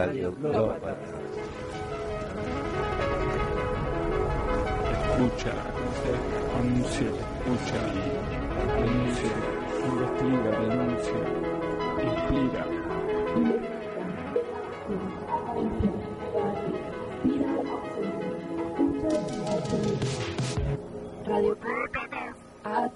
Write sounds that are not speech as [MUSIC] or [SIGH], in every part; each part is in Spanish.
Radio Global. Escucha, anuncia, escucha, anuncia, investiga, denuncia, inspira. Radio Podcast a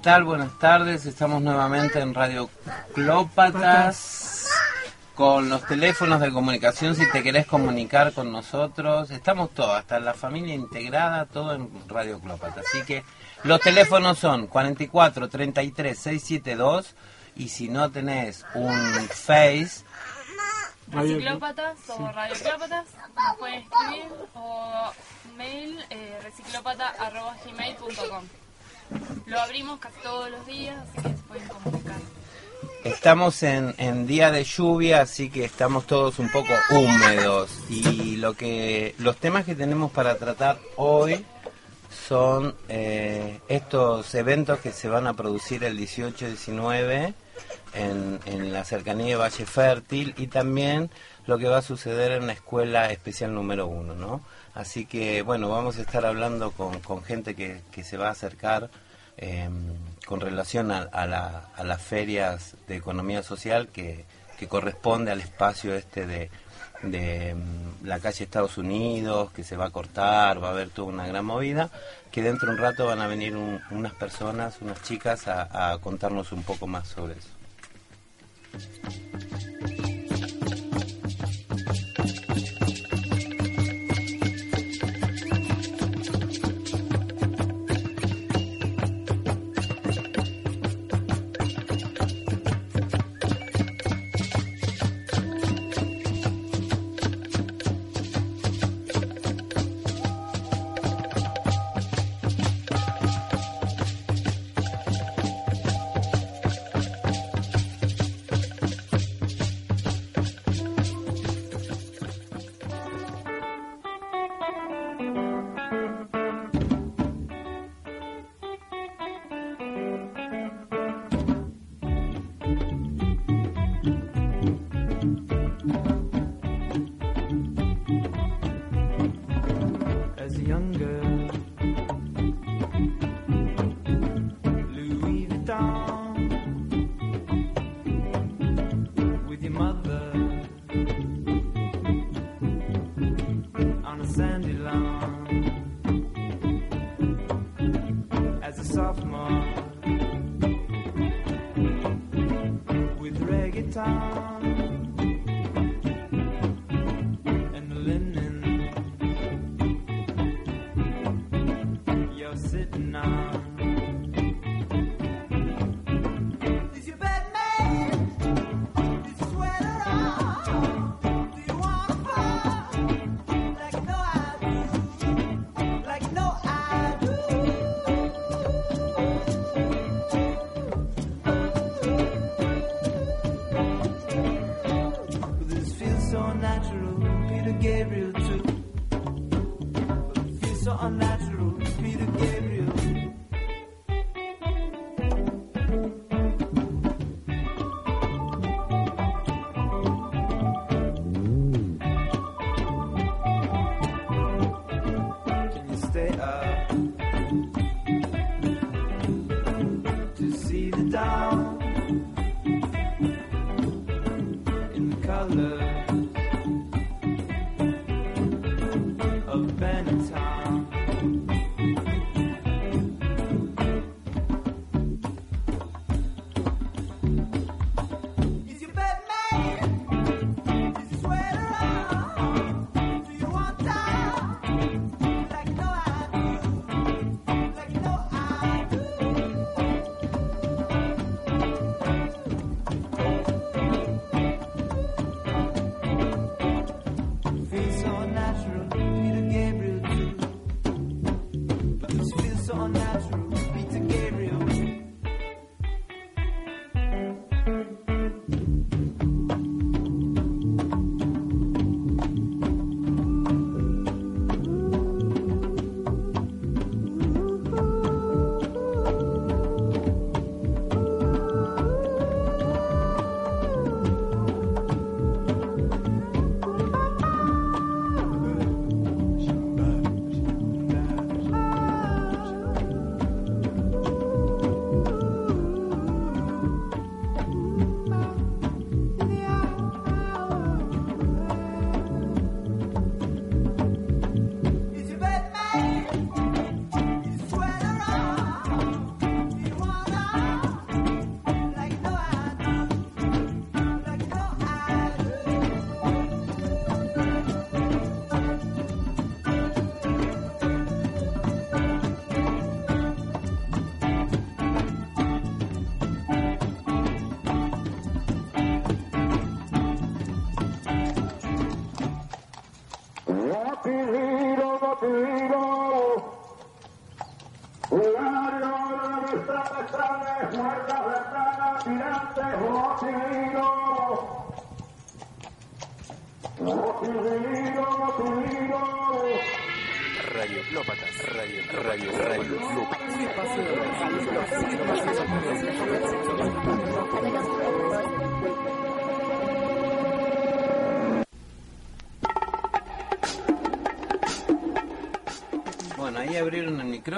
tal? Buenas tardes. Estamos nuevamente en Radio Clópatas con los teléfonos de comunicación si te querés comunicar con nosotros. Estamos todos, hasta la familia integrada, todo en Radio Clópatas. Así que los teléfonos son 44 33 672 y si no tenés un Face, Reciclópatas o radioclópatas, nos pueden escribir o mail eh, reciclópata.gmail.com. Lo abrimos casi todos los días, así que se pueden comunicar. Estamos en, en día de lluvia, así que estamos todos un poco húmedos. Y lo que los temas que tenemos para tratar hoy son eh, estos eventos que se van a producir el 18-19 en, en la cercanía de Valle Fértil y también lo que va a suceder en la escuela especial número uno, ¿no? Así que, bueno, vamos a estar hablando con, con gente que, que se va a acercar eh, con relación a, la- a las ferias de economía social que, que corresponde al espacio este de, de mm, la calle Estados Unidos, que se va a cortar, va a haber toda una gran movida, que dentro de un rato van a venir un- unas personas, unas chicas, a contarnos un poco más sobre eso.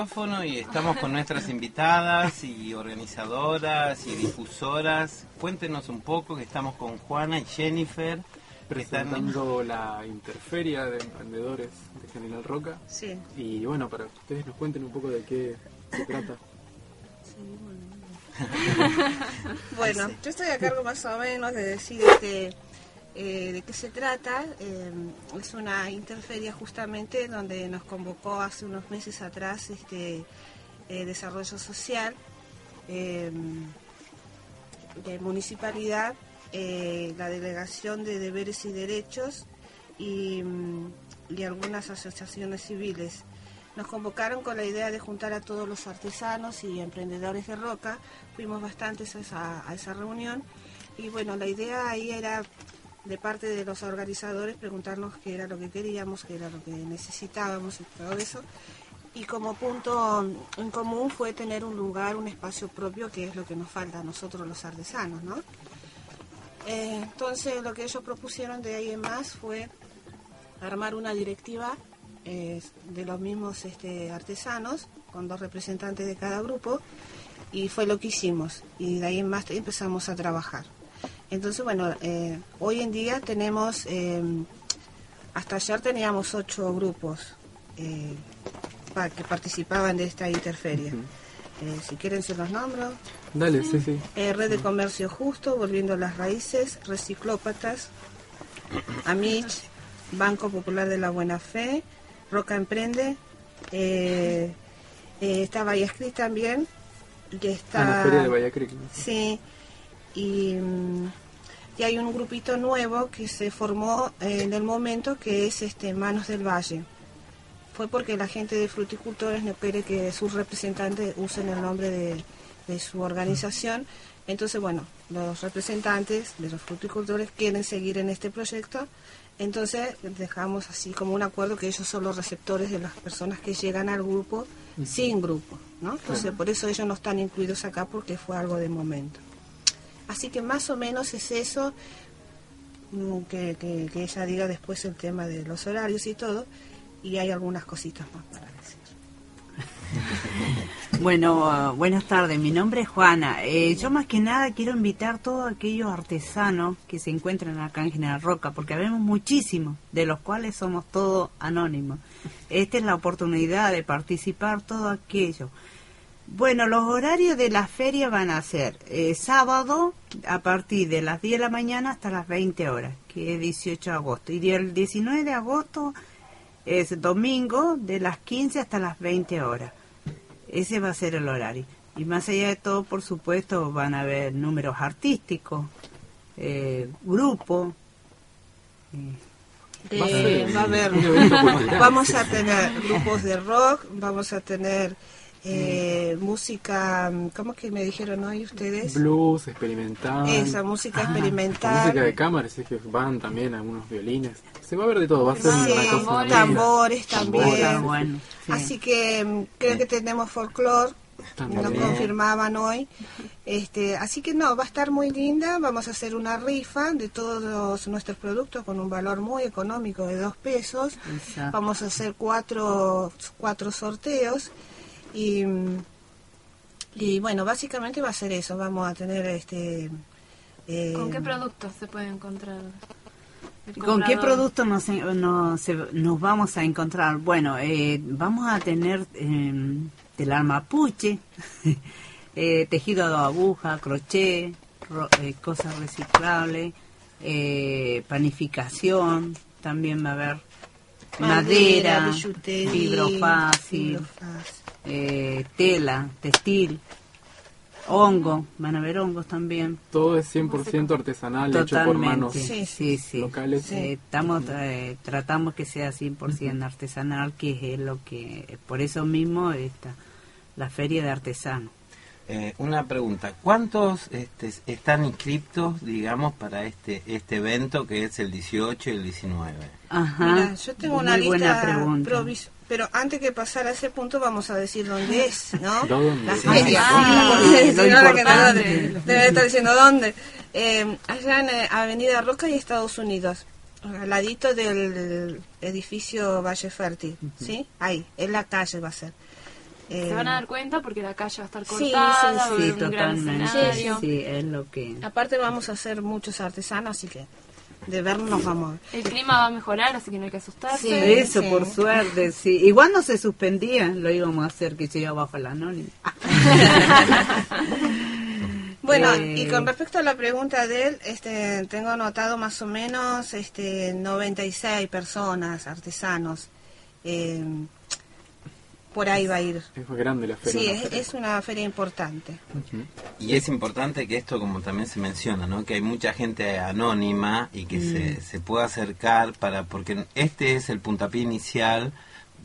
Micrófono y estamos con nuestras invitadas y organizadoras y difusoras. Cuéntenos un poco que estamos con Juana y Jennifer. presentando la Interferia de Emprendedores de General Roca. Sí. Y bueno, para que ustedes nos cuenten un poco de qué se trata. Bueno, [LAUGHS] yo estoy a cargo más o menos de decir este, eh, de qué se trata. Eh, es una interferia justamente donde nos convocó hace unos meses atrás este eh, Desarrollo Social eh, de Municipalidad, eh, la Delegación de Deberes y Derechos y, mm, y algunas asociaciones civiles. Nos convocaron con la idea de juntar a todos los artesanos y emprendedores de Roca. Fuimos bastantes a esa reunión y bueno, la idea ahí era de parte de los organizadores preguntarnos qué era lo que queríamos, qué era lo que necesitábamos y todo eso. Y como punto en común fue tener un lugar, un espacio propio, que es lo que nos falta a nosotros los artesanos, ¿no? Eh, entonces lo que ellos propusieron de ahí en más fue armar una directiva eh, de los mismos este, artesanos, con dos representantes de cada grupo, y fue lo que hicimos. Y de ahí en más empezamos a trabajar. Entonces, bueno, eh, hoy en día tenemos, eh, hasta ayer teníamos ocho grupos eh, pa- que participaban de esta interferia. Eh, si quieren se los nombro. Dale, sí, sí. Eh, Red de Comercio Justo, Volviendo a las Raíces, Reciclópatas, Amich, Banco Popular de la Buena Fe, Roca Emprende, eh, eh, está Vallescri también, que Ah, está... la feria de Bahía Creek. ¿no? Sí, y, mm, y hay un grupito nuevo que se formó eh, en el momento que es este Manos del Valle. Fue porque la gente de fruticultores no quiere que sus representantes usen el nombre de, de su organización. Entonces, bueno, los representantes de los fruticultores quieren seguir en este proyecto. Entonces, dejamos así como un acuerdo que ellos son los receptores de las personas que llegan al grupo sin grupo, ¿no? Entonces, por eso ellos no están incluidos acá porque fue algo de momento. Así que más o menos es eso, mm, que, que, ella diga después el tema de los horarios y todo, y hay algunas cositas más para decir. [LAUGHS] Bueno, ah, buenas tardes. Mi nombre es Juana. Eh, yo más que nada quiero invitar a todos aquellos artesanos que se encuentran acá en General Roca, porque vemos muchísimos, de los cuales somos todos anónimos. Esta es la oportunidad de participar todo aquello. Bueno, los horarios de la feria van a ser eh, sábado a partir de las 10 de la mañana hasta las 20 horas, que es 18 de agosto. Y el 19 de agosto es domingo de las 15 hasta las 20 horas. Ese va a ser el horario. Y más allá de todo, por supuesto, van a haber números artísticos, eh, grupo. eh, Eh, va a haber, [LAUGHS] vamos a tener grupos de rock, vamos a tener eh, música, ¿cómo que me dijeron hoy ustedes? Blues, experimental. Esa música La experimental. música de cámara, sí que van también algunos violines. Se va a ver de todo, va a ser Sí, una cosa tambores Tambores, también. sí, bueno, sí. Así que mm, creo que tenemos folclore, También. nos confirmaban hoy. Este, así que no, va a estar muy linda. Vamos a hacer una rifa de todos nuestros productos con un valor muy económico de dos pesos. Exacto. Vamos a hacer cuatro, cuatro sorteos y, y bueno, básicamente va a ser eso. Vamos a tener este. eh, ¿Con qué productos se puede encontrar? ¿Con qué comprador? producto nos, nos, nos vamos a encontrar? Bueno, eh, vamos a tener eh, telar mapuche, [LAUGHS] eh, tejido de aguja, crochet, ro- eh, cosas reciclables, eh, panificación, también va a haber madera, billutería, fibro fácil, fibro fácil. eh, tela, textil, hongo, van a haber hongos también. Todo es 100% artesanal, hecho por manos. Totalmente, sí, sí. locales. Eh, estamos, eh, tratamos que sea 100% artesanal, que es lo que, por eso mismo está la feria de artesanos. Eh, una pregunta, ¿cuántos este, están inscriptos, digamos, para este este evento que es el 18 y el 19? Ajá. Mira, yo tengo una Muy buena lista pero antes que pasar a ese punto vamos a decir dónde es, ¿no? [LAUGHS] ¿Dónde? La Sí, feria. sí, Porque lo si no, la que no, debe estar diciendo dónde. Eh, allá en eh, Avenida Roca y Estados Unidos, al ladito del edificio Valle Fértil, ¿sí? Ahí, en la calle va a ser. Eh, Se van a dar cuenta porque la calle va a estar cortada, sí, va a sí, haber Sí, un gran totalmente. escenario. Sí, es lo que... Aparte vamos a hacer muchos artesanos, así que de vernos nos vamos a ver. El clima va a mejorar, así que no hay que asustarse. Sí. Eso, por suerte, sí. Igual no se suspendía, lo íbamos a hacer que yo bajo el anónimo. [LAUGHS] Bueno, Eh, y con respecto a la pregunta de él, este, tengo anotado más o menos este, 96 personas, artesanos. eh, por ahí va a ir. Es grande la feria. Sí, es, es una feria importante. Y es importante que esto, como también se menciona, ¿no? que hay mucha gente anónima y que se, se pueda acercar para, porque este es el puntapié inicial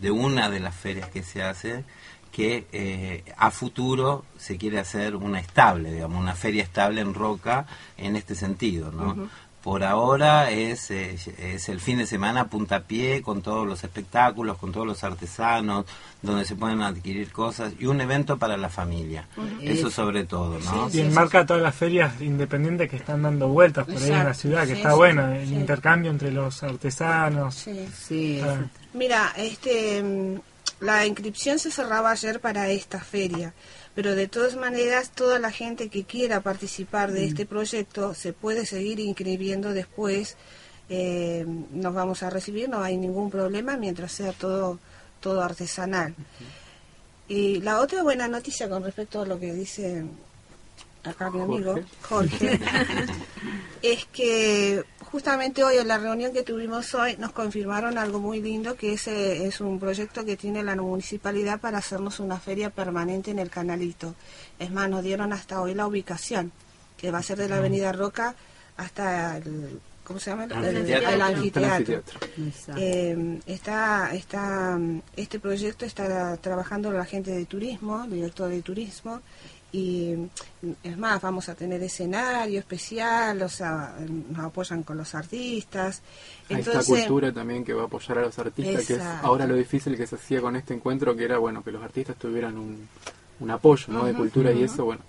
de una de las ferias que se hace, que eh, a futuro se quiere hacer una estable, digamos, una feria estable en Roca en este sentido, ¿no? Por ahora es, eh, es el fin de semana puntapié con todos los espectáculos, con todos los artesanos, donde se pueden adquirir cosas y un evento para la familia. Eso sobre todo, ¿no? Y enmarca todas las ferias independientes que están dando vueltas por ahí en la ciudad, que sí, está sí, bueno, el sí. intercambio entre los artesanos. Sí. Sí, Ah, Mira, este, mm, la inscripción se cerraba ayer para esta feria, pero de todas maneras toda la gente que quiera participar de este proyecto se puede seguir inscribiendo después. eh, nos vamos a recibir, no hay ningún problema mientras sea todo todo artesanal. Y la otra buena noticia con respecto a lo que dice acá mi amigo Jorge, [LAUGHS] es que justamente hoy en la reunión que tuvimos hoy nos confirmaron algo muy lindo que ese es un proyecto que tiene la municipalidad para hacernos una feria permanente en el canalito. Es más, nos dieron hasta hoy la ubicación, que va a ser de la Avenida Roca hasta el ¿cómo se llama? El, Anfiteatro. el anfiteatro. Eh, está, está, este proyecto está trabajando la gente de turismo, el director de turismo, y es más, vamos a tener escenario especial, o sea, nos apoyan con los artistas. Entonces, cultura también que va a apoyar a los artistas, que es ahora lo difícil que se hacía con este encuentro, que era bueno que los artistas tuvieran un, un apoyo ¿no? de cultura y eso, bueno.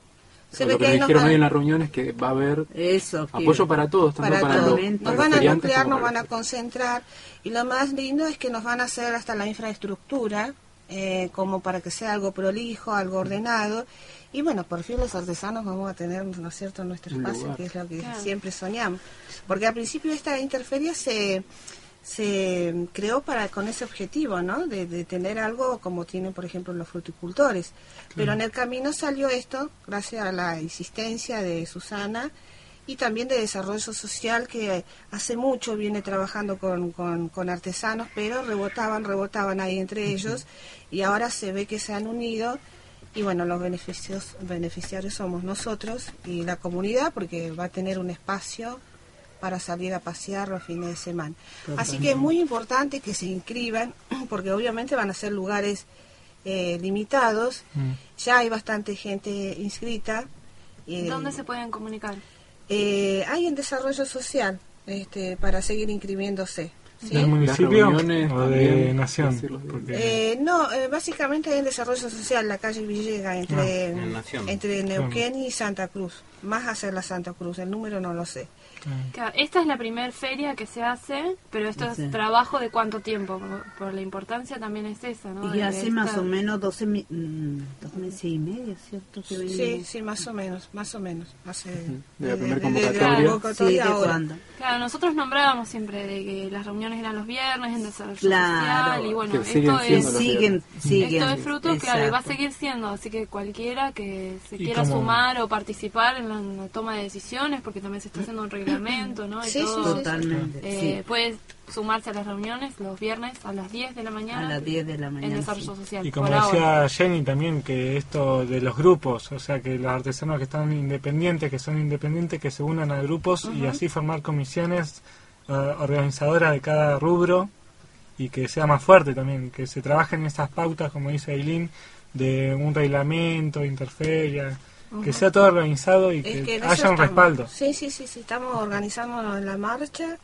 Se lo que que nos dijeron hoy en la reunión es que va a haber Eso. apoyo para todos, tanto para los, Nos para Nos van a nuclear, nos van a concentrar y lo más lindo es que nos van a hacer hasta la infraestructura eh, como para que sea algo prolijo, algo ordenado y bueno, por fin los artesanos vamos a tener, ¿no es cierto?, nuestro espacio, que es lo que Claro. siempre soñamos. Porque al principio esta interferia se se creó para con ese objetivo, ¿no? De, de tener algo como tienen, por ejemplo, los fruticultores. Pero en el camino salió esto, gracias a la insistencia de Susana y también de desarrollo social que hace mucho viene trabajando con, con, con artesanos, pero rebotaban, rebotaban ahí entre ellos y ahora se ve que se han unido y bueno, los beneficios, beneficiarios somos nosotros y la comunidad porque va a tener un espacio para salir a pasear los fines de semana. Así que es muy importante que se inscriban [CLEARS THROAT] porque obviamente van a ser lugares eh, limitados. Mm. Ya hay bastante gente inscrita. eh, ¿Dónde se pueden comunicar? Eh, hay en desarrollo social este, para seguir inscribiéndose. ¿sí? ¿Del municipio o de también, nación? Porque- Eh, no, eh, básicamente hay en desarrollo social la calle Villega entre, Ah, en entre Neuquén y Santa Cruz. Más hacia la Santa Cruz, el número no lo sé. Claro, esta es la primera feria que se hace, pero esto Sí. es trabajo de cuánto tiempo, por, por la importancia también es esa, ¿no? Y De hace esta- más o menos 12 mi- mm, dos meses y medio, ¿cierto? Que Sí, venimos. sí, más o menos, más o menos. Hace, De la primera de convocatoria. Sí, convocatoria ¿de ahora. cuándo? Claro, nosotros nombrábamos siempre de que las reuniones eran los viernes en desarrollo Claro. social y bueno, Que esto es... Siguen, siguen. Esto es fruto, claro, y va a Exacto. seguir siendo, así que cualquiera que se quiera como- sumar o participar en la, en la toma de decisiones, porque también se está haciendo un reglamento, ¿no? Y Sí, sí, todo, sí, Totalmente, eh, sí. Puede sumarse a las reuniones los viernes a las 10 de la mañana A las 10 de la en mañana. desarrollo sí. social. Y como ahora. decía Jenny también, que esto de los grupos, o sea, que los artesanos que están independientes, que son independientes, que se unan a grupos y así formar comisiones eh, organizadoras de cada rubro y que sea más fuerte también, que se trabajen esas pautas, como dice Aileen, de un reglamento, interferia, que sea todo organizado y Es que, que haya un estamos. respaldo. Sí, sí, sí, sí, estamos organizándonos en la marcha.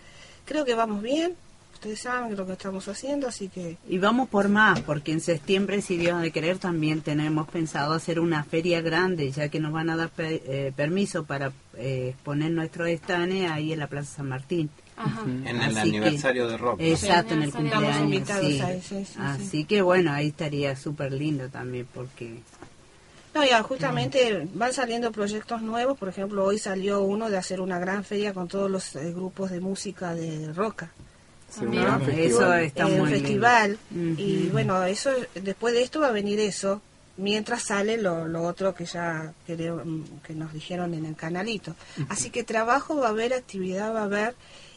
Creo que vamos bien. Ustedes saben lo que estamos haciendo, así que Y vamos por más, porque en septiembre, si Dios de querer, también tenemos pensado hacer una feria grande, ya que nos van a dar pe- eh, permiso para eh, exponer nuestros estanes ahí en la Plaza San Martín. Ajá. En el Así que- aniversario de rock. Exacto, en el cumpleaños. invitados sí. ahí, sí, sí, Así sí. que bueno, ahí estaría súper lindo también, porque No, ya justamente van saliendo proyectos nuevos. Por ejemplo, hoy salió uno de hacer una gran feria con todos los eh, grupos de música de roca. Gran Eso festival. está Eh, muy un lindo. festival. Y bueno, eso después de esto va a venir eso, mientras sale lo, lo otro que ya que nos dijeron en el canalito. Así que trabajo va a haber, actividad va a haber.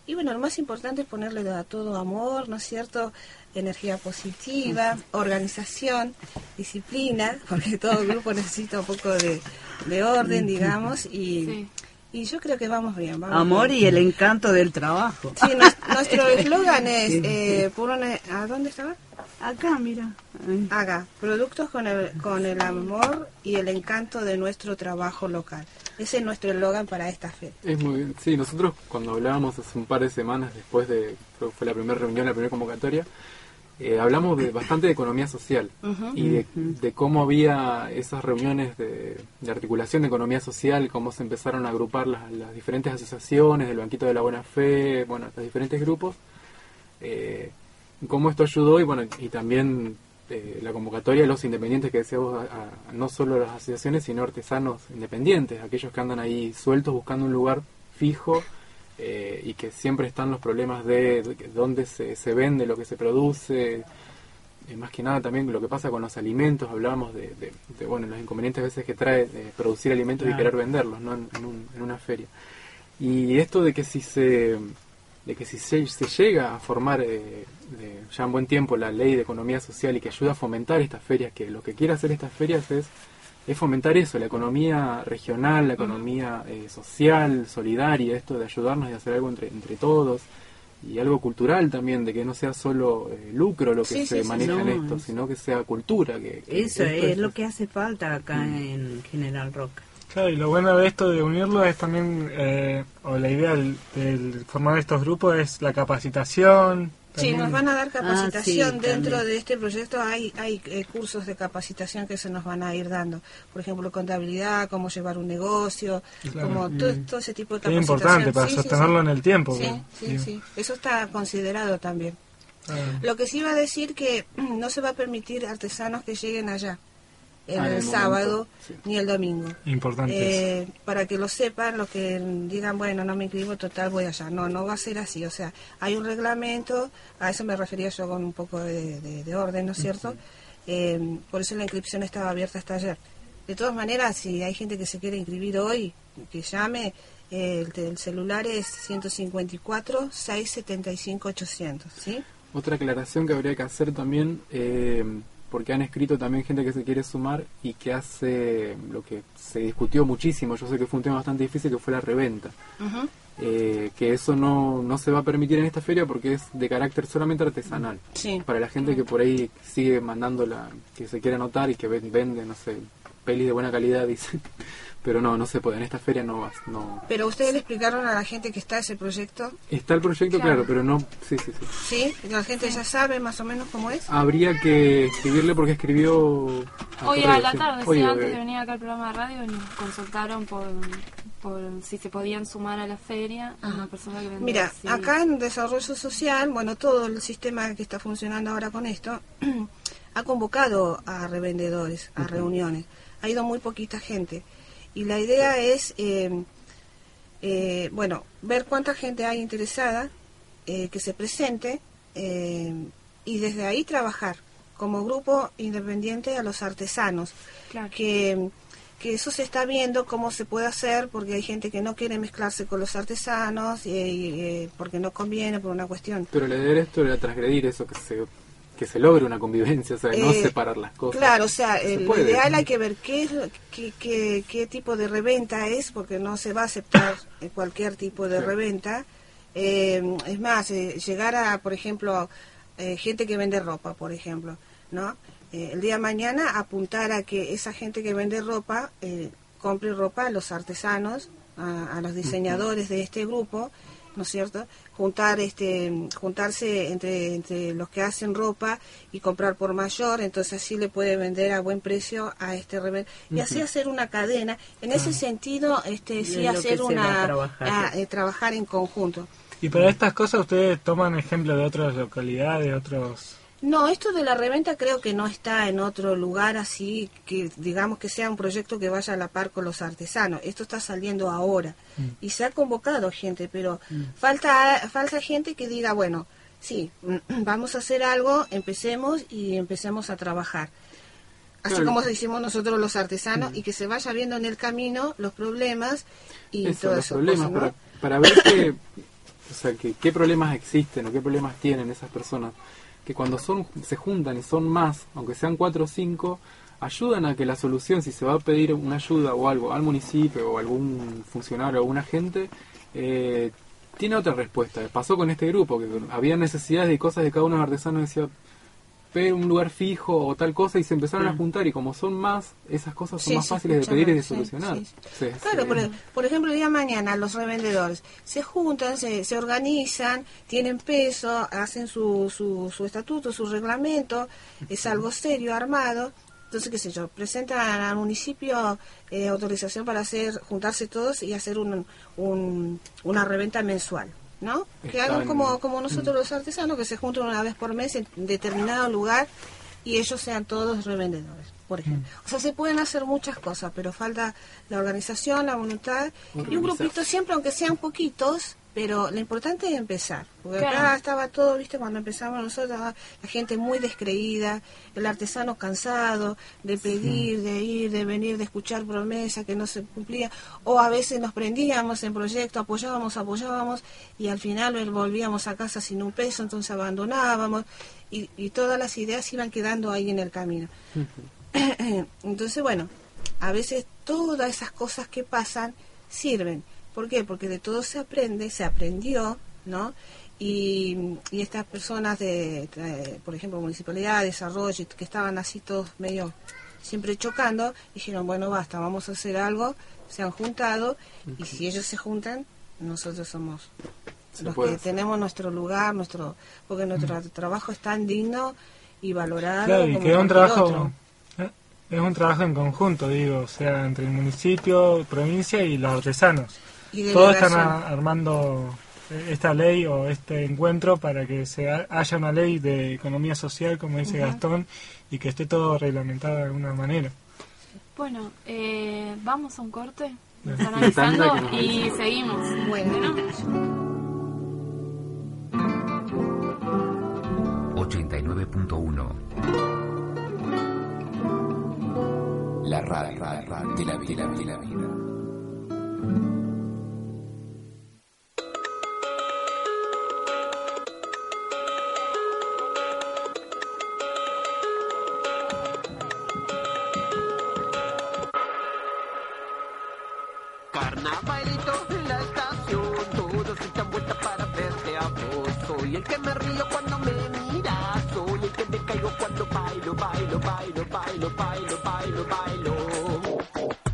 Y bueno, lo más importante es ponerle a todo amor, ¿no es cierto? Energía positiva, organización, disciplina, porque todo grupo necesita un poco de, de orden, digamos, y, Sí. y yo creo que vamos bien. Vamos amor bien. y el encanto del trabajo. Sí, nuestro [LAUGHS] eslogan es, eh, por una- ¿a dónde estaba? Acá, mira. Haga productos con el, con el amor y el encanto de nuestro trabajo local. Ese es nuestro eslogan para esta feria. Es muy bien. Sí, nosotros cuando hablábamos hace un par de semanas después de, creo que fue la primera reunión, la primera convocatoria, eh, hablamos de, bastante de economía social y de, de cómo había esas reuniones de, de articulación de economía social, cómo se empezaron a agrupar las, las diferentes asociaciones del Banquito de la Buena Fe, bueno, los diferentes grupos, eh, cómo esto ayudó y bueno, y también eh, la convocatoria de los independientes que decíamos, a- a- no solo las asociaciones, sino artesanos independientes, aquellos que andan ahí sueltos buscando un lugar fijo eh, y que siempre están los problemas de, dónde se, se vende lo que se produce, eh, más que nada también lo que pasa con los alimentos, hablábamos de, de- de, bueno, los inconvenientes a veces que trae de producir alimentos y querer venderlos ¿no? en, en un- en una feria. Y esto de que si se de que si se, se llega a formar eh, de- ya en buen tiempo la ley de economía social y que ayuda a fomentar estas ferias, que lo que quiere hacer estas ferias es, es fomentar eso, la economía regional, la economía eh, social, solidaria, esto de ayudarnos y hacer algo entre, entre todos y algo cultural también, de que no sea solo eh, lucro lo que Sí, se sí, sí, maneja en esto, es- sino que sea cultura. Que, que Eso esto es lo que hace falta acá en General Roca. Claro, y lo bueno de esto de unirlo es también, eh, o la idea del, del formar estos grupos es la capacitación. Sí, nos van a dar capacitación. Ah, sí, Dentro también. de este proyecto hay, hay eh, cursos de capacitación que se nos van a ir dando. Por ejemplo, contabilidad, cómo llevar un negocio, Claro. como todo, todo ese tipo de Que es capacitación. importante para Sí, sostenerlo sí. en el tiempo. Sí, sí, Sí. sí. Eso está considerado también. Ah, Lo que sí iba a decir que [CLEARS THROAT] no se va a permitir artesanos que lleguen allá el, Ah, en el sábado sí. ni el domingo. importante. Eh, para que lo sepan, los que digan, bueno, no me inscribo, total, voy allá. No, no va a ser así. O sea, hay un reglamento, a eso me refería yo con un poco de, de- de orden, ¿no es cierto? Eh, por eso la inscripción estaba abierta hasta ayer. De todas maneras, si hay gente que se quiere inscribir hoy, que llame. eh, el, el celular es 154 675 800, ¿sí? Otra aclaración que habría que hacer también, eh, porque han escrito también gente que se quiere sumar y que hace lo que se discutió muchísimo, yo sé que fue un tema bastante difícil, que fue la reventa. Eh, que eso no, no se va a permitir en esta feria porque es de carácter solamente artesanal. Sí. Para la gente que por ahí sigue mandando la, que se quiere anotar y que ven- vende, no sé, pelis de buena calidad, dicen. Pero no, no se puede. En esta feria no va. No. Pero ustedes le explicaron a la gente que está ese proyecto, Está el proyecto, claro, pero no. Sí, sí, sí. ¿sí? La gente ya sabe más o menos cómo es. Habría que escribirle porque escribió. a Hoy a la sí. tarde, Hoy, sí, hoy, antes hoy. de venir acá al programa de radio, nos consultaron por, por si se podían sumar a la feria a una persona que vendía Mira, así. acá en Desarrollo Social, bueno, todo el sistema que está funcionando ahora con esto, [CLEARS THROAT] ha convocado a revendedores, a reuniones. Ha ido muy poquita gente. Y la idea es, eh, eh, bueno, ver cuánta gente hay interesada, eh, que se presente, eh, y desde ahí trabajar como grupo independiente a los artesanos. Claro. Que, que eso se está viendo cómo se puede hacer, porque hay gente que no quiere mezclarse con los artesanos, y, y, porque no conviene, por una cuestión. Pero la idea de esto era transgredir eso, que se, que se logre una convivencia, o sea, no Eh, separar las cosas. Claro, o sea, Se el, puede. ideal hay que ver qué, es qué, qué, qué tipo de reventa es, porque no se va a aceptar [COUGHS] cualquier tipo de Sí. reventa. Eh, es más, eh, llegar a, por ejemplo, gente que vende ropa, por ejemplo, ¿no? El día de mañana apuntar a que esa gente que vende ropa eh, compre ropa a los artesanos, a, a los diseñadores de este grupo, ¿no es cierto? Juntar este, juntarse entre, entre los que hacen ropa y comprar por mayor, entonces así le puede vender a buen precio a este revendedor y así hacer una cadena. En ese sentido, este, Es sí hacer una trabajar. ah, eh, trabajar en conjunto. Y para estas cosas ustedes toman ejemplo de otras localidades, otros... No, esto de la reventa creo que no está en otro lugar así que digamos que sea un proyecto que vaya a la par con los artesanos. Esto está saliendo ahora y se ha convocado gente, pero falta falta gente que diga, bueno, sí, [CLEARS THROAT] vamos a hacer algo, empecemos y empecemos a trabajar. Así Claro. como decimos nosotros los artesanos y que se vaya viendo en el camino los problemas y Eso, todo los eso. problemas, para, para ver qué, o sea, que, qué problemas existen o qué problemas tienen esas personas, que cuando son se juntan y son más, aunque sean cuatro o cinco, ayudan a que la solución, si se va a pedir una ayuda o algo al municipio o algún funcionario o algún agente, eh, tiene otra respuesta. Pasó con este grupo, que había necesidades y cosas de cada uno de los artesanos decía, un lugar fijo o tal cosa y se empezaron a Mm. juntar y como son más, esas cosas son Sí, más fáciles de pedir y de solucionar. Claro, por, por ejemplo, el día de mañana los revendedores se juntan, se, se organizan, tienen peso, hacen su, su, su estatuto, su reglamento, es algo serio, armado. Entonces, qué sé yo, presentan al municipio eh, autorización para hacer juntarse todos y hacer un, un- una reventa mensual, ¿no? Que hagan como, como nosotros los artesanos, que se junten una vez por mes en determinado lugar y ellos sean todos revendedores, por ejemplo. O sea, se pueden hacer muchas cosas, pero falta la organización, la voluntad y un grupito siempre, aunque sean poquitos, pero lo importante es empezar. Porque acá estaba todo, viste, cuando empezamos nosotros, ah, la gente muy descreída, el artesano cansado de pedir, de ir, de venir, de escuchar promesas que no se cumplían, o a veces nos prendíamos en proyectos, apoyábamos, apoyábamos, y al final volvíamos a casa sin un peso, entonces abandonábamos, y, y todas las ideas iban quedando ahí en el camino. [CLEARS THROAT] Entonces, bueno, a veces todas esas cosas que pasan sirven. ¿Por qué? Porque de todo se aprende, se aprendió, ¿no? Y, y estas personas de, de, por ejemplo, municipalidad, desarrollo, que estaban así todos medio siempre chocando, dijeron, bueno, basta, vamos a hacer algo, se han juntado, y si ellos se juntan, nosotros somos Se los que hacer. tenemos nuestro lugar, nuestro porque nuestro trabajo es tan digno y valorado Claro, y que es un trabajo, otro. es un trabajo en conjunto, digo, o sea, entre el municipio, provincia y los artesanos. Todos están a- armando eh, esta ley o este encuentro para que se ha- haya una ley de economía social, como dice. Gastón, y que esté todo reglamentado de alguna manera. Bueno, eh, vamos a un corte. Nos nos y seguimos. Bueno. 89.1 La radio de la vida, de la vida. Carnavalito en la estación, todos echan vuelta para verte a vos. Soy el que me río cuando me miras, soy el que me caigo cuando bailo, bailo, bailo, bailo, bailo, bailo, bailo.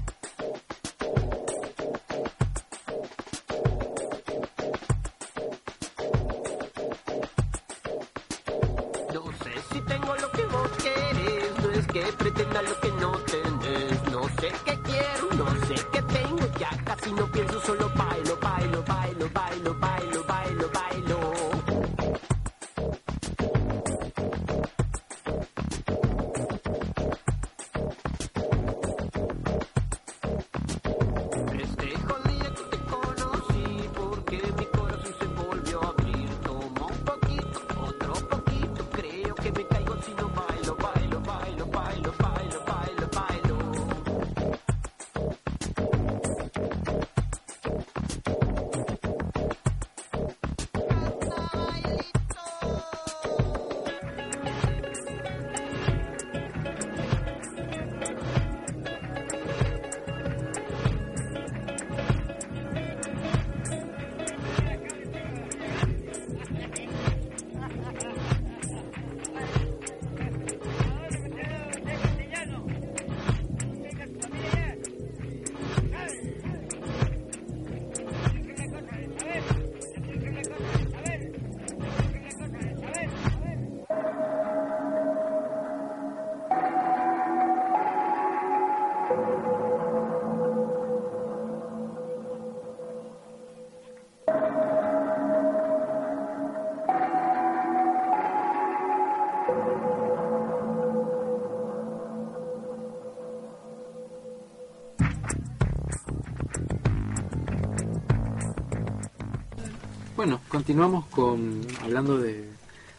Continuamos con hablando de,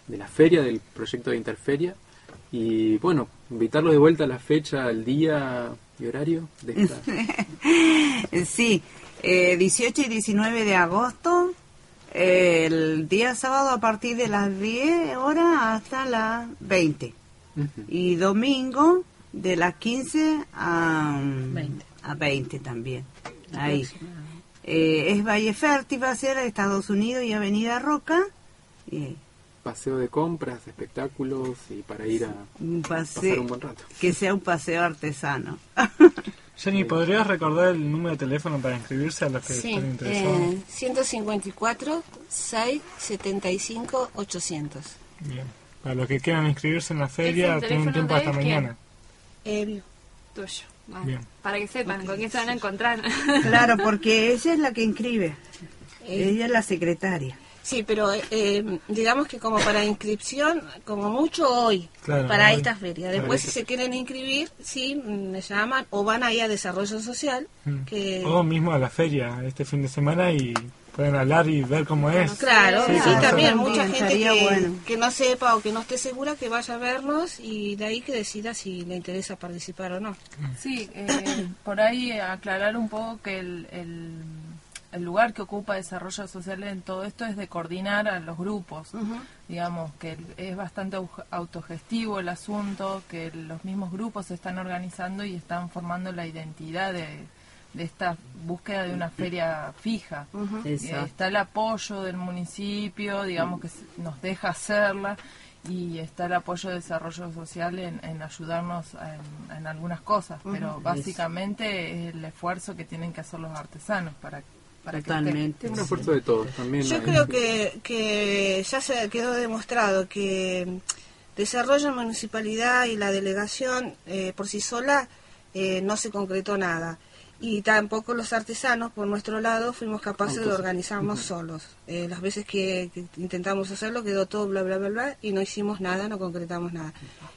de la feria, del proyecto de Interferia. Y bueno, invitarlos de vuelta a la fecha, al día y horario de esta. [LAUGHS] Sí, eh, 18 y 19 de agosto, eh, el día sábado a partir de las 10 horas hasta las 20. Y domingo de las 15 a 20, a 20 también. Ahí. Eh, es Valle Fértil, va a ser Estados Unidos y Avenida Roca. Y paseo de compras, espectáculos y para ir a Un pasar paseo, un buen rato. que sea un paseo artesano. [LAUGHS] Jenny, ¿podrías recordar el número de teléfono para inscribirse a los que Sí, estén interesados? eh, 154 675 800. Bien. Para los que quieran inscribirse en la feria, tienen tiempo hasta mañana. Evio. Tuyo. Bueno, Bien. Para que sepan con quién se van a encontrar. [LAUGHS] Claro, porque ella es la que inscribe. Ella es la secretaria. Sí, pero eh, digamos que como para inscripción, como mucho hoy, Claro, para hoy. esta feria. Después, si se quieren inscribir, sí, me llaman o van ahí a Desarrollo Social, Mm. que... O mismo a la feria este fin de semana y pueden hablar y ver cómo es. Claro, Sí, sí, claro. también También, mucha gente que, bueno. que no sepa o que no esté segura que vaya a vernos y de ahí que decida si le interesa participar o no. Sí, eh, [COUGHS] por ahí aclarar un poco que el, el, el lugar que ocupa desarrollo social en todo esto es de coordinar a los grupos. Digamos que es bastante au- autogestivo el asunto, que los mismos grupos se están organizando y están formando la identidad de, de esta búsqueda de una feria fija. Exacto. está el apoyo del municipio, digamos que nos deja hacerla y está el apoyo de desarrollo social en, en ayudarnos en, en algunas cosas, pero básicamente es el esfuerzo que tienen que hacer los artesanos para, para que Totalmente. Es un esfuerzo de todos también. Yo creo que, que ya se quedó demostrado que Desarrollo Municipalidad y la delegación eh, por sí sola eh, no se concretó nada. Y tampoco los artesanos, por nuestro lado, fuimos capaces de organizarnos solos. Eh, las veces que, que intentamos hacerlo quedó todo bla, bla, bla, bla, y no hicimos nada, no concretamos nada.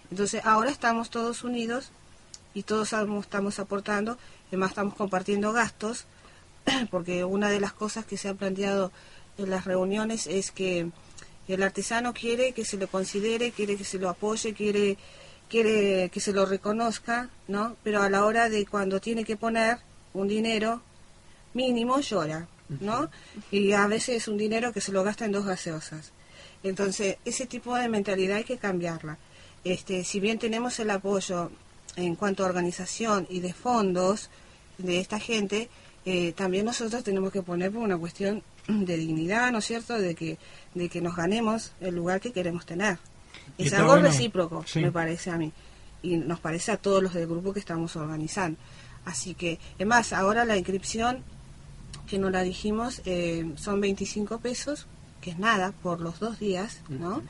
Entonces ahora estamos todos unidos y todos estamos, estamos aportando, además estamos compartiendo gastos, [CLEARS THROAT] porque una de las cosas que se ha planteado en las reuniones es que el artesano quiere que se lo considere, quiere que se lo apoye, quiere quiere que se lo reconozca, ¿no? Pero a la hora de cuando tiene que poner un dinero mínimo llora, ¿no? Y a veces es un dinero que se lo gasta en dos gaseosas. Entonces, ese tipo de mentalidad hay que cambiarla. Este, si bien tenemos el apoyo en cuanto a organización y de fondos de esta gente, eh, también nosotros tenemos que poner por una cuestión de dignidad, ¿no es cierto?, de que, de que nos ganemos el lugar que queremos tener. Es algo bueno, recíproco, sí. me parece a mí. Y nos parece a todos los del grupo que estamos organizando. Así que, es más, ahora la inscripción, que no la dijimos, eh, son 25 pesos, que es nada, por los dos días, ¿no?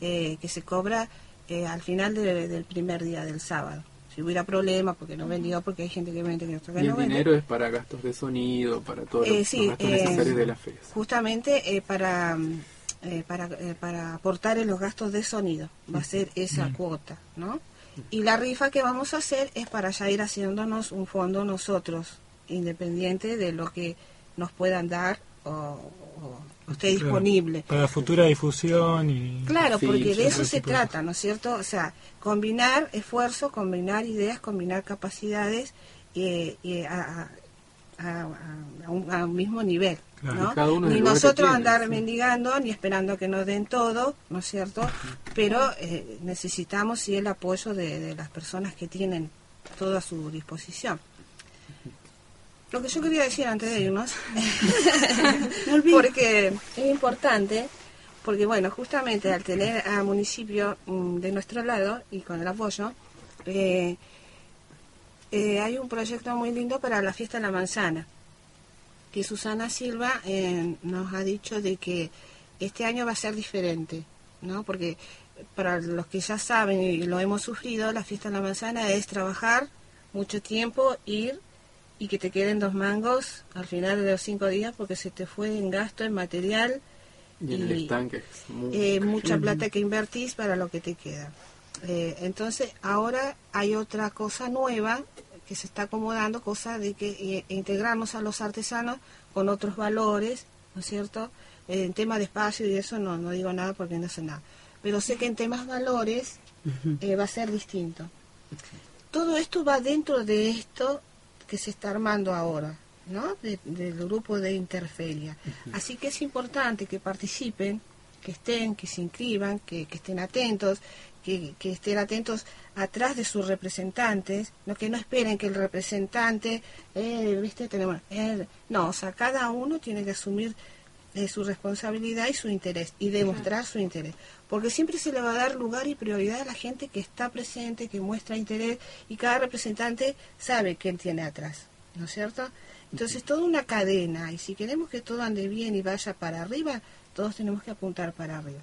Eh, que se cobra eh, al final de- del primer día del sábado. Si hubiera problema, porque no vendió, porque hay gente que vende que otro que Y el no dinero es para gastos de sonido, para todos los, Eh, los sí, gastos eh, necesarios de la feria. Justamente eh, para, eh, para, eh, para aportar en los gastos de sonido, va a ser esa cuota, ¿no? Y la rifa que vamos a hacer es para ya ir haciéndonos un fondo nosotros, independiente de lo que nos puedan dar o, o esté Claro, disponible. Para futura difusión y... Claro, Sí, porque de eso se de trata, ¿no es cierto? O sea, combinar esfuerzo, combinar ideas, combinar capacidades eh, eh, a, a- a- a un, a un mismo nivel, Claro, ¿no? Ni nosotros tiene, andar sí. mendigando, ni esperando que nos den todo, ¿no es cierto? Pero eh, necesitamos sí el apoyo de, de las personas que tienen todo a su disposición. Lo que yo quería decir antes de irnos, [LAUGHS] [LAUGHS] porque es importante, porque bueno, justamente al tener al municipio mm, de nuestro lado y con el apoyo, eh, eh, hay un proyecto muy lindo para la fiesta de la manzana, que Susana Silva eh, nos ha dicho de que este año va a ser diferente, ¿no? Porque para los que ya saben y lo hemos sufrido, la fiesta de la manzana es trabajar mucho tiempo, ir y que te queden dos mangos al final de los cinco días porque se te fue en gasto, en material Y en el y, estanque es muy- eh, mucha plata que invertís para lo que te queda. Eh, entonces, ahora hay otra cosa nueva que se está acomodando, cosa de que eh, integrarnos a los artesanos con otros valores, ¿no es cierto? Eh, en tema de espacio y eso no, no digo nada porque no sé nada. Pero sé que en temas valores eh, va a ser distinto. Todo esto va dentro de esto que se está armando ahora, ¿no? De- del grupo de Interferia. Así que es importante que participen, que estén, que se inscriban, que, que estén atentos, que, que estén atentos atrás de sus representantes, no que no esperen que el representante, eh, viste, tenemos, eh, no, o sea, cada uno tiene que asumir eh, su responsabilidad y su interés y demostrar su interés. Porque siempre se le va a dar lugar y prioridad a la gente que está presente, que muestra interés y cada representante sabe quién tiene atrás, ¿no es cierto? Entonces, toda una cadena y si queremos que todo ande bien y vaya para arriba, todos tenemos que apuntar para arriba.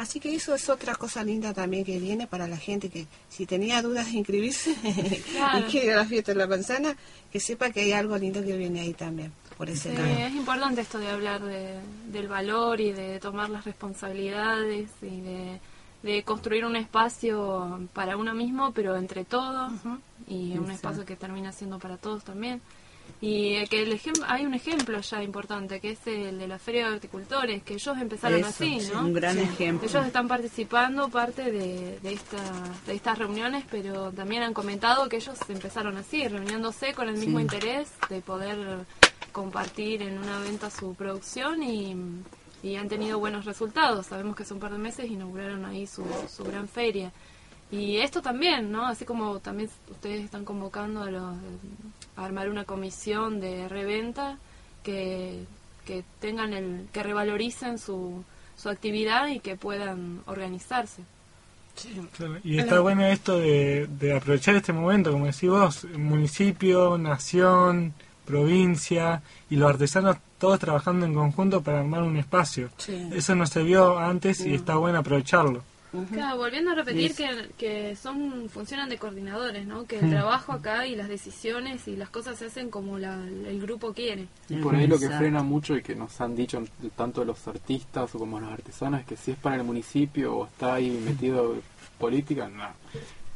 Así que eso es otra cosa linda también que viene para la gente que si tenía dudas de inscribirse [LAUGHS] Claro. y quiere ir a la fiesta de la manzana, que sepa que hay algo lindo que viene ahí también, por ese Sí, lado. es importante esto de hablar de- del valor y de tomar las responsabilidades y de, de construir un espacio para uno mismo, pero entre todos, y un Exacto. espacio que termina siendo para todos también. Y que el ejem- hay un ejemplo ya importante, que es el de la Feria de Horticultores, que ellos empezaron Eso, así, sí, ¿no? un gran ejemplo. Ellos están participando parte de, de, esta, de estas reuniones, pero también han comentado que ellos empezaron así, reuniéndose con el mismo Sí. interés de poder compartir en una venta su producción y, y han tenido buenos resultados. Sabemos que hace un par de meses inauguraron ahí su, su gran feria. Y esto también, ¿no? Así como también ustedes están convocando a, los, armar una comisión de reventa que, que tengan el, que revaloricen su, su actividad y que puedan organizarse. Y está bueno esto de, de aprovechar este momento, como decís vos, municipio, nación, provincia y los artesanos todos trabajando en conjunto para armar un espacio. Sí. Eso no se vio antes y está bueno aprovecharlo. Claro, volviendo a repetir que, que son funcionan de coordinadores, ¿no? Que el Mm. trabajo acá y las decisiones y las cosas se hacen como la, el grupo quiere. Y por ahí lo que Exacto. frena mucho y que nos han dicho tanto los artistas o como los artesanos es que si es para el municipio o está ahí metido política, no.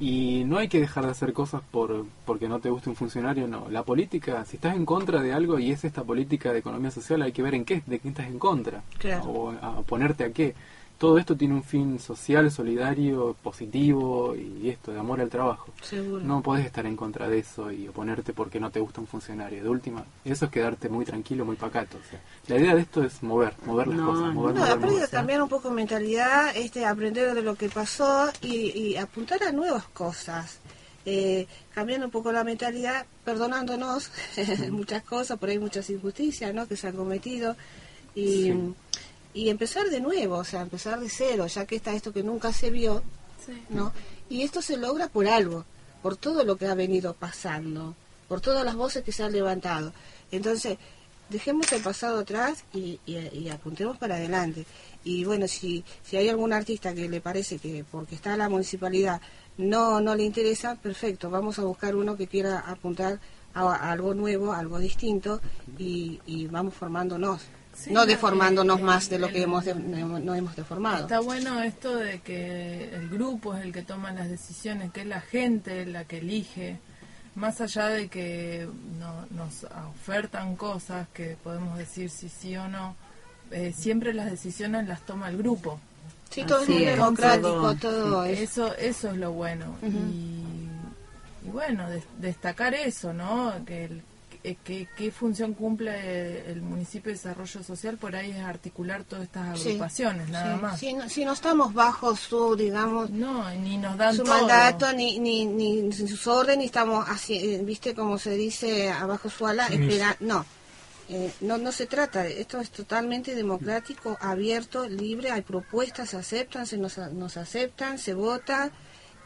Y no hay que dejar de hacer cosas por porque no te guste un funcionario, no. La política, si estás en contra de algo y es esta política de economía social, hay que ver en qué, de qué estás en contra. Claro. O a oponerte a qué. Todo esto tiene un fin social, solidario, positivo y esto, de amor al trabajo. Seguro. No podés estar en contra de eso y oponerte porque no te gusta un funcionario. De última, eso es quedarte muy tranquilo, muy pacato. O sea, la idea de esto es mover, mover las No, cosas, mover, No, mover, aparte de mover. cambiar un poco de mentalidad, este, aprender de lo que pasó y, y apuntar a nuevas cosas. Eh, cambiando un poco la mentalidad, perdonándonos [LAUGHS] muchas cosas, por ahí muchas injusticias ¿no? que se han cometido y, y empezar de nuevo, o sea, empezar de cero, ya que está esto que nunca se vio, ¿no? Y esto se logra por algo, por todo lo que ha venido pasando, por todas las voces que se han levantado. Entonces, dejemos el pasado atrás y, y- y apuntemos para adelante. Y bueno, si, si hay algún artista que le parece que porque está en la municipalidad no, no le interesa, perfecto, vamos a buscar uno que quiera apuntar a, a algo nuevo, a algo distinto y, y vamos formándonos. Sí, no no, deformándonos más de lo que hemos de- no, no hemos deformado. Está bueno esto de que el grupo es el que toma las decisiones, que es la gente la que elige, más allá de que no, nos ofertan cosas que podemos decir si sí o no, eh, siempre las decisiones las toma el grupo. Sí, todo es muy democrático, todo, todo es. Eso, eso es lo bueno. y, y bueno, des- destacar eso, ¿no? Que, el- que, que- qué función cumple el municipio de desarrollo social, por ahí es articular todas estas Sí, agrupaciones, nada sí. más. Si no, si no estamos bajo su, digamos, No, ni nos dan su todo. mandato, ni, ni, ni sus órdenes, estamos así, eh, viste como se dice, abajo su ala, Sí. espera, no. Eh, no, no se trata, de- esto es totalmente democrático, abierto, libre, hay propuestas, se aceptan, se nos, nos aceptan, se vota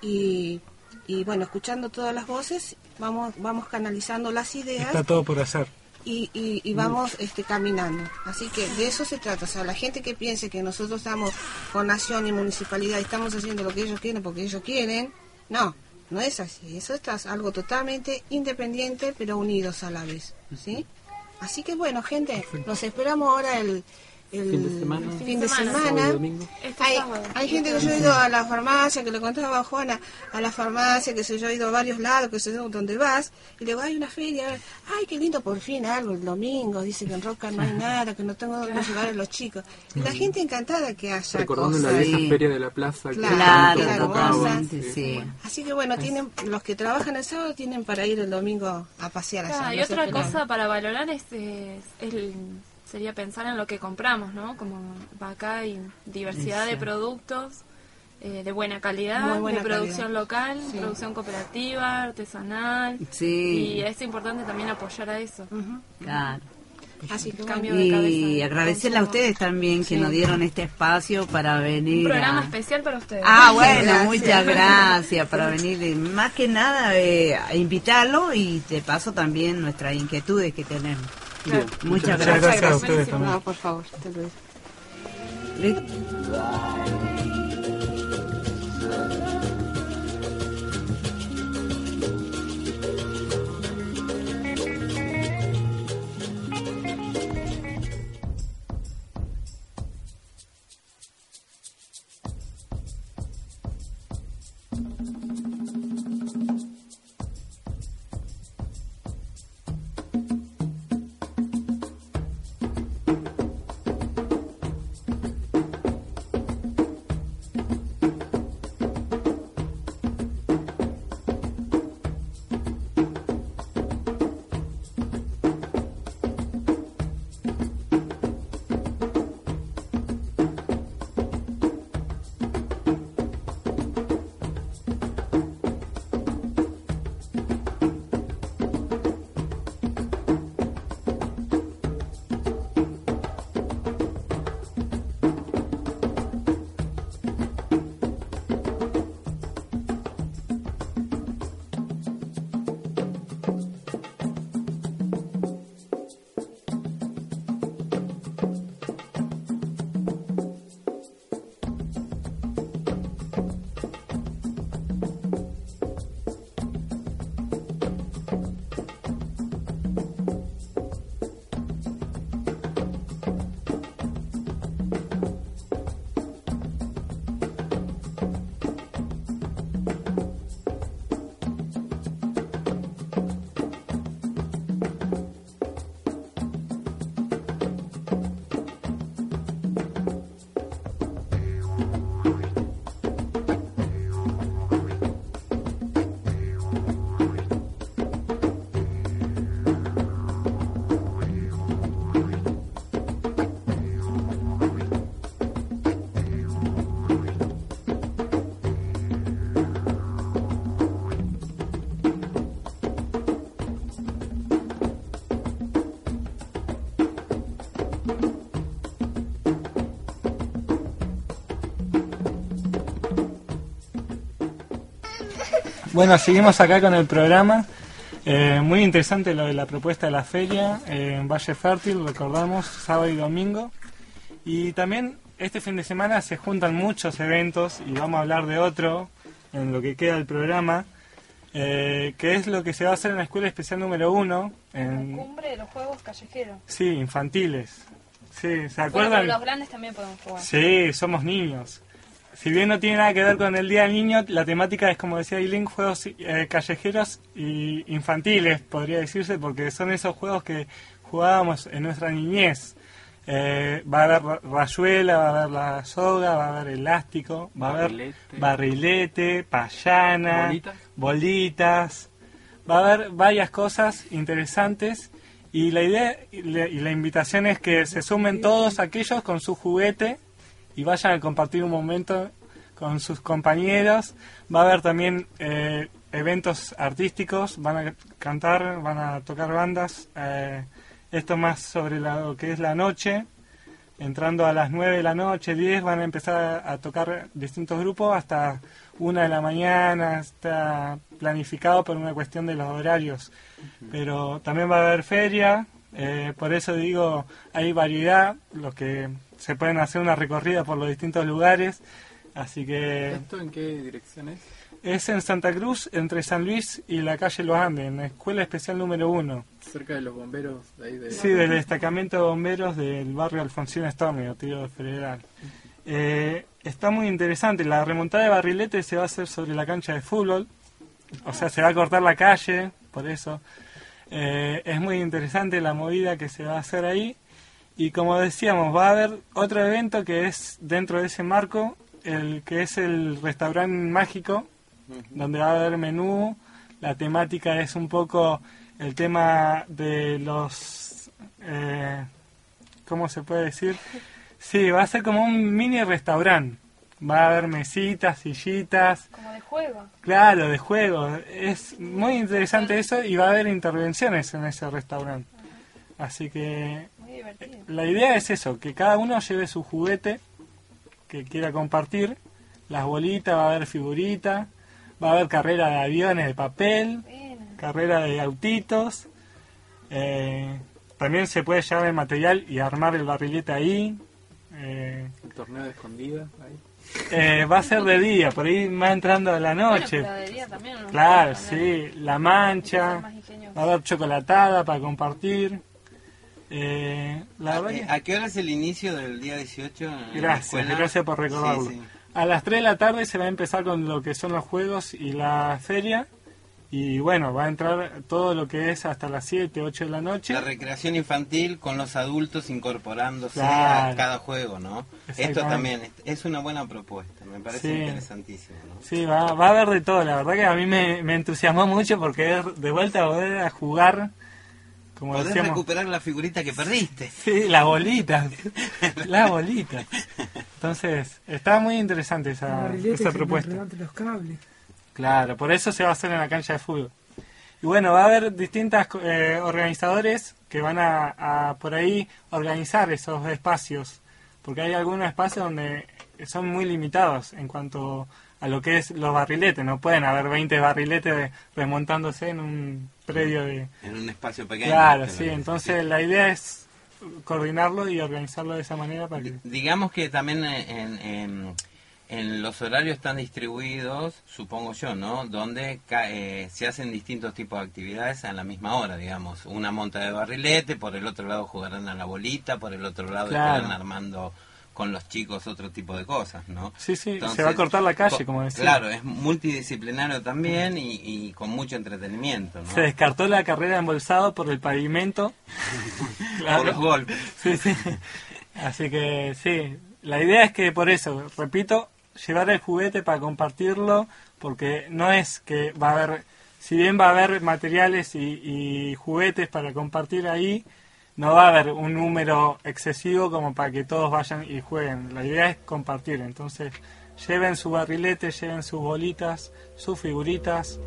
y, y bueno, escuchando todas las voces, vamos, vamos canalizando las ideas Está todo por hacer. y, y, y vamos este, caminando. Así que de eso se trata. O sea, la gente que piense que nosotros estamos con nación y municipalidad y estamos haciendo lo que ellos quieren porque ellos quieren, no, no es así. Eso está algo totalmente independiente pero unidos a la vez. ¿sí? Así que bueno, gente, nos esperamos ahora el, el Fin de semana. fin de Semana. y. Este Hay, hay gente que yo he ido a la farmacia, que le contaba a Juana, a la farmacia, que sé yo, he ido a varios lados, que sé yo, donde vas, y le digo, hay una feria, ay, qué lindo, por fin algo, el domingo, dice que en Roca no hay nada, que no tengo dónde llevar a los chicos. Y la gente encantada que haya Recordando la vieja feria de la plaza que Claro, tanto claro, sí. sí. Así que bueno, tienen los que trabajan el sábado tienen para ir el domingo a pasear allá. Claro, y los otra cosa para valorar es, es- es el- sería pensar en lo que compramos, ¿no? Como acá hay diversidad de productos eh, de buena calidad, buena de producción calidad. local, Sí. producción cooperativa, artesanal. Sí. Y es importante también apoyar a eso. Claro. Así que cambio de cabeza. Y de agradecerle a ustedes también que Sí. nos dieron este espacio para venir. Un programa a- especial para ustedes. Ah, bueno, Gracias. muchas [LAUGHS] gracias para venir. y Más que nada eh, invitarlo y de paso también nuestras inquietudes que tenemos. Bien. Muchas Muchas gracias. gracias a ustedes también. No, por favor, te lo Bueno, seguimos acá con el programa. Eh, muy interesante lo de la propuesta de la feria eh, en Valle Fértil, recordamos, sábado y domingo. Y también este fin de semana se juntan muchos eventos y vamos a hablar de otro en lo que queda del programa, eh, que es lo que se va a hacer en la Escuela Especial número 1, en, Cumbre de los juegos callejeros. sí, infantiles. Sí, ¿se Bueno, acuerdan? pero los grandes también podemos jugar. Sí, somos niños. Si bien no tiene nada que ver con el Día del Niño, la temática es, como decía Eileen, juegos eh, callejeros y infantiles, podría decirse, porque son esos juegos que jugábamos en nuestra niñez. Eh, va a haber ra- rayuela, va a haber la soga, va a haber elástico, va a haber Barrilete. barrilete, payana, Bolitas. bolitas. Va a haber varias cosas interesantes y la idea y la, y la invitación es que se sumen todos aquellos con su juguete y vayan a compartir un momento con sus compañeros. Va a haber también eh, eventos artísticos, van a cantar, van a tocar bandas. eh, esto más sobre la- lo que es la noche. Entrando a las 9 de la noche, 10, van a empezar a, a tocar distintos grupos hasta 1 de la mañana. Está planificado por una cuestión de los horarios. Pero también va a haber feria, eh, por eso digo, hay variedad, los que se pueden hacer una recorrida por los distintos lugares. Así que ¿Esto en qué dirección es? es en Santa Cruz, entre San Luis y la calle Los Andes, en la Escuela Especial número 1. Cerca de los bomberos de ahí de... Sí, del destacamento de bomberos del barrio Alfonsín Storni, Tiro Federal. Eh, está muy interesante. La remontada de barrilete se va a hacer sobre la cancha de fútbol. O sea, se va a cortar la calle, por eso. Eh, es muy interesante la movida que se va a hacer ahí. Y como decíamos, va a haber otro evento que es dentro de ese marco, el que es el restaurante mágico, donde va a haber menú. La temática es un poco el tema de los... Eh, ¿Cómo se puede decir? Sí, va a ser como un mini restaurante. Va a haber mesitas, sillitas, Como de juego. claro, de juego. Es muy interesante eso y va a haber intervenciones en ese restaurante. Así que Muy divertido. la idea es eso, que cada uno lleve su juguete que quiera compartir, las bolitas, va a haber figuritas, va a haber carrera de aviones de papel, carrera de autitos, eh, también se puede llevar el material y armar el barrilete ahí. eh, El torneo de escondida. Ahí. eh, va a ser de día, por ahí va entrando a la noche. Bueno, pero de día también, ¿no? Claro, sí, la mancha, va a haber chocolatada para compartir. Eh, la verdad Eh, ¿A qué hora es el inicio del día 18? en la Gracias, gracias por recordarlo. Sí, sí. A las 3 de la tarde se va a empezar con lo que son los juegos y la feria. Y bueno, va a entrar todo lo que es hasta las 7, 8 de la noche. La recreación infantil con los adultos incorporándose Claro. a cada juego, ¿no? Esto también es- una buena propuesta, me parece Sí. interesantísimo, ¿no? Sí, va, va a haber de todo. La verdad que a mí me, me entusiasmó mucho porque es de vuelta volver a jugar, como Podés decíamos. recuperar la figurita que perdiste. Sí, las bolitas. las bolitas. Entonces, está muy interesante esa, propuesta. levante los cables. Claro, por eso se va a hacer en la cancha de fútbol. Y bueno, va a haber distintas eh, organizadores que van a, a por ahí organizar esos espacios, porque hay algunos espacios donde son muy limitados en cuanto a lo que es los barriletes. No pueden haber 20 barriletes remontándose en un predio de... En un espacio pequeño. Claro, sí, entonces la idea es coordinarlo y organizarlo de esa manera para que... Digamos que también en, en- en los horarios están distribuidos, supongo yo, ¿no? Donde eh, se hacen distintos tipos de actividades a la misma hora, digamos. Una monta de barrilete, por el otro lado jugarán a la bolita, por el otro lado Claro. estarán armando con los chicos otro tipo de cosas, ¿no? Sí, sí, se va a cortar la calle, co- como decía. Claro, es multidisciplinario también y, y con mucho entretenimiento, ¿no? Se descartó la carrera de embolsado por el pavimento. [LAUGHS] Por los golpes. Sí, sí. Así que sí, la idea es que por eso, repito, llevar el juguete para compartirlo, porque no es que va a haber, si bien va a haber materiales y, y juguetes para compartir ahí, no va a haber un número excesivo como para que todos vayan y jueguen. La idea es compartir, entonces lleven su barrilete, lleven sus bolitas, sus figuritas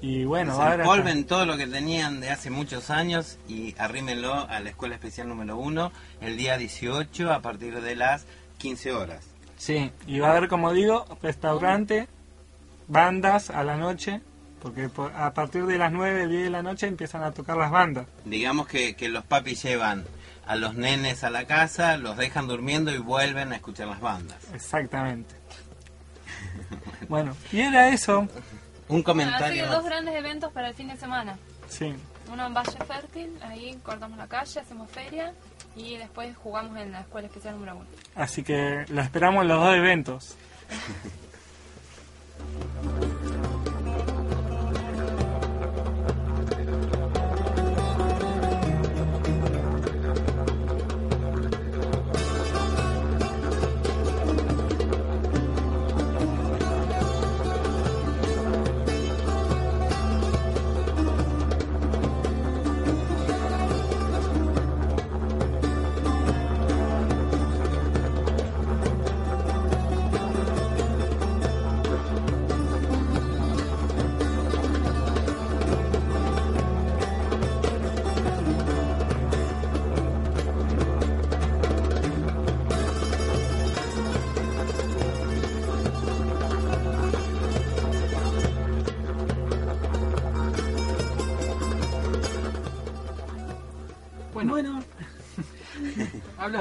y bueno, va a haber hasta- Desempolven todo lo que tenían de hace muchos años y arrímenlo a la Escuela Especial número 1 el día 18 a partir de las 15 horas. Sí, y va a haber, como digo, restaurante, bandas a la noche, porque po- a partir de las 9, 10 de la noche empiezan a tocar las bandas. Digamos que, que los papis llevan a los nenes a la casa, los dejan durmiendo y vuelven a escuchar las bandas. Exactamente. [LAUGHS] Bueno, y era eso. Un Bueno, así comentario que más. dos grandes eventos para el fin de semana. Sí, Uno en Valle Fértil, ahí cortamos la calle, hacemos feria y después jugamos en la Escuela Especial número 1. así que lo esperamos en los dos eventos. [LAUGHS]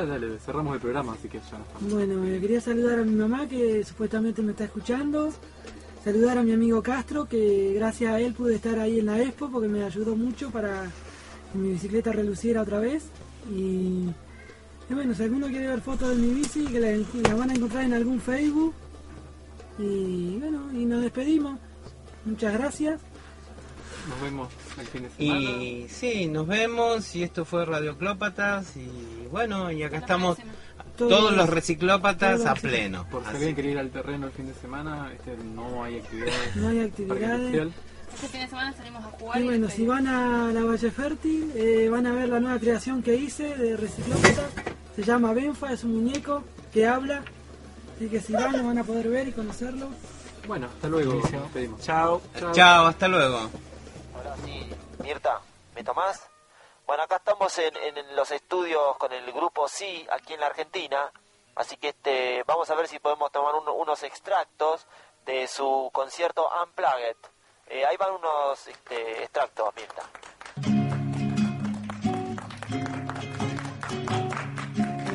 dale, cerramos el programa, así que ya no estamos. bueno, eh, quería saludar a mi mamá que supuestamente me está escuchando. Saludar a mi amigo Castro que gracias a él pude estar ahí en la expo porque me ayudó mucho para que mi bicicleta reluciera otra vez. Y, y bueno, si alguno quiere ver fotos de mi bici, que la, la van a encontrar en algún Facebook. Y bueno, y nos despedimos. Muchas gracias. Nos vemos el fin de semana. Y sí, nos vemos y esto fue Radio Clópatas y bueno, y acá estamos Todos- todos los reciclópatas todos a pleno. Por si alguien quiere ir al terreno el fin de semana, este, no hay actividades. [LAUGHS] No hay actividades. Este fin de semana salimos a jugar Y y, bueno, después- si van a la Valle Fértil, eh, van a ver la nueva creación que hice de Reciclópata. Se llama Benfa, es un muñeco que habla. Así que si van, lo van a poder ver y conocerlo. Bueno, hasta luego. Nos despedimos. Chao. Chao, hasta luego. Ahora sí, Mirta, ¿me tomás? Bueno, acá estamos en, los estudios con el grupo Sí, aquí en la Argentina. Así que este, vamos a ver si podemos tomar un- unos extractos de su concierto Unplugged. Eh, ahí van unos este, extractos, Mirta.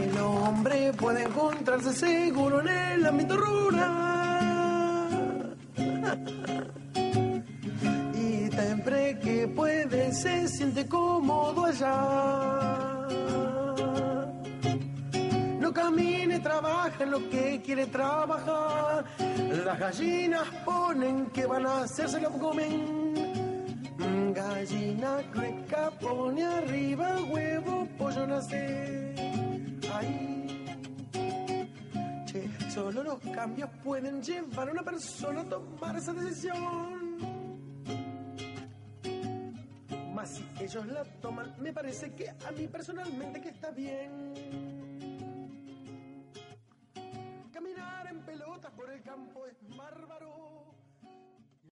El hombre puede encontrarse seguro en el ámbito rural. Siempre que puede se siente cómodo allá. No camine, trabaja en lo que quiere trabajar. Las gallinas ponen que van a hacer, se lo comen. Gallina clueca pone arriba huevo, pollo nace. Che, solo los cambios pueden llevar a una persona a tomar esa decisión. Mas si ellos la toman, me parece que a mí personalmente que está bien. Caminar en pelotas por el campo es bárbaro.